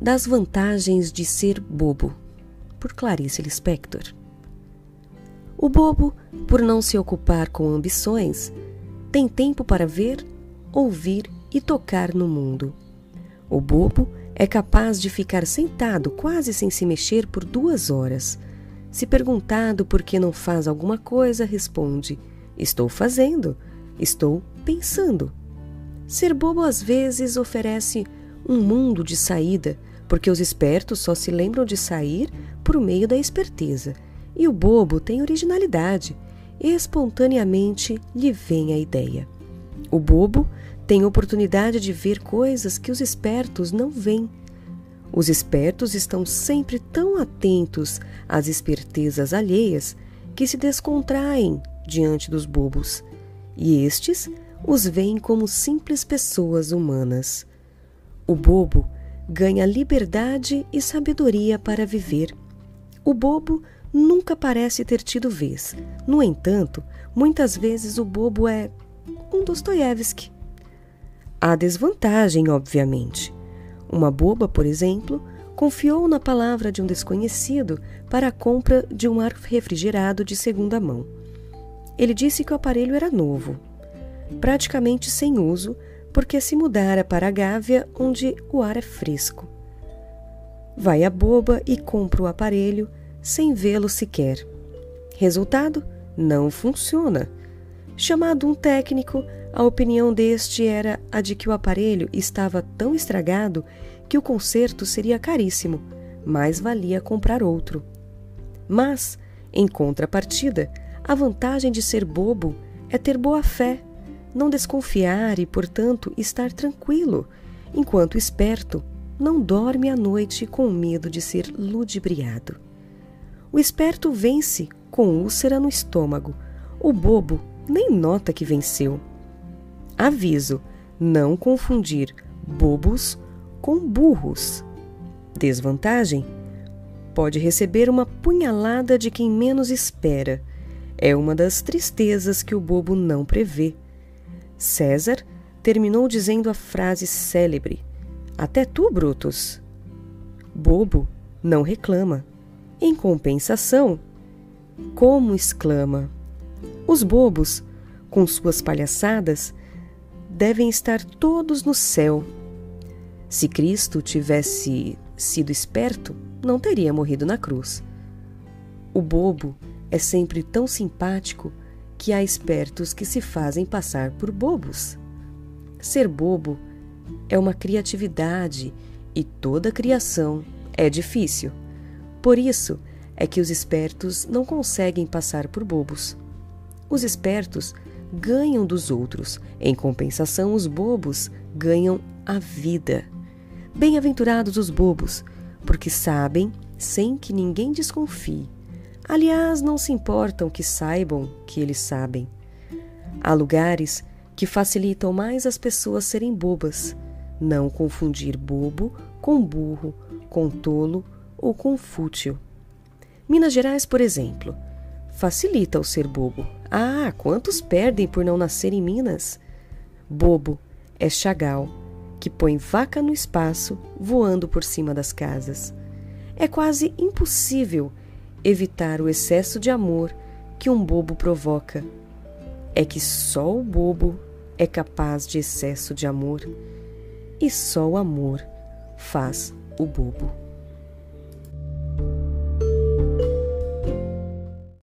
das vantagens de ser bobo, por Clarice Lispector. O bobo, por não se ocupar com ambições, tem tempo para ver, ouvir e tocar no mundo. O bobo é capaz de ficar sentado quase sem se mexer por duas horas. Se perguntado por que não faz alguma coisa, responde: Estou fazendo, estou pensando. Ser bobo às vezes oferece um mundo de saída, porque os espertos só se lembram de sair por meio da esperteza, e o bobo tem originalidade, e espontaneamente lhe vem a ideia. O bobo tem oportunidade de ver coisas que os espertos não veem. Os espertos estão sempre tão atentos às espertezas alheias que se descontraem diante dos bobos, e estes os veem como simples pessoas humanas. O bobo ganha liberdade e sabedoria para viver. O bobo nunca parece ter tido vez. No entanto, muitas vezes o bobo é um Dostoiévski. Há desvantagem, obviamente. Uma boba, por exemplo, confiou na palavra de um desconhecido para a compra de um ar refrigerado de segunda mão. Ele disse que o aparelho era novo, praticamente sem uso, porque se mudara para a Gávea, onde o ar é fresco. Vai a boba e compra o aparelho sem vê-lo sequer. Resultado? Não funciona. Chamado um técnico, a opinião deste era a de que o aparelho estava tão estragado que o conserto seria caríssimo, mais valia comprar outro. Mas, em contrapartida, a vantagem de ser bobo é ter boa fé, não desconfiar e, portanto, estar tranquilo, enquanto esperto não dorme à noite com medo de ser ludibriado. O esperto vence com úlcera no estômago, o bobo nem nota que venceu. Aviso: não confundir bobos com burros. Desvantagem: pode receber uma punhalada de quem menos espera. É uma das tristezas que o bobo não prevê. César terminou dizendo a frase célebre: Até tu, Brutus. Bobo não reclama. Em compensação, como exclama: Os bobos, com suas palhaçadas, devem estar todos no céu. Se Cristo tivesse sido esperto, não teria morrido na cruz. O bobo é sempre tão simpático que há espertos que se fazem passar por bobos. Ser bobo é uma criatividade e toda criação é difícil. Por isso é que os espertos não conseguem passar por bobos. Os espertos ganham dos outros. Em compensação, os bobos ganham a vida. Bem-aventurados os bobos, porque sabem sem que ninguém desconfie. Aliás, não se importam que saibam que eles sabem. Há lugares que facilitam mais as pessoas serem bobas. Não confundir bobo com burro, com tolo ou com fútil. Minas Gerais, por exemplo, facilita o ser bobo. Ah, quantos perdem por não nascer em Minas? Bobo é Chagal, que põe vaca no espaço voando por cima das casas. É quase impossível evitar o excesso de amor que um bobo provoca. É que só o bobo é capaz de excesso de amor e só o amor faz o bobo.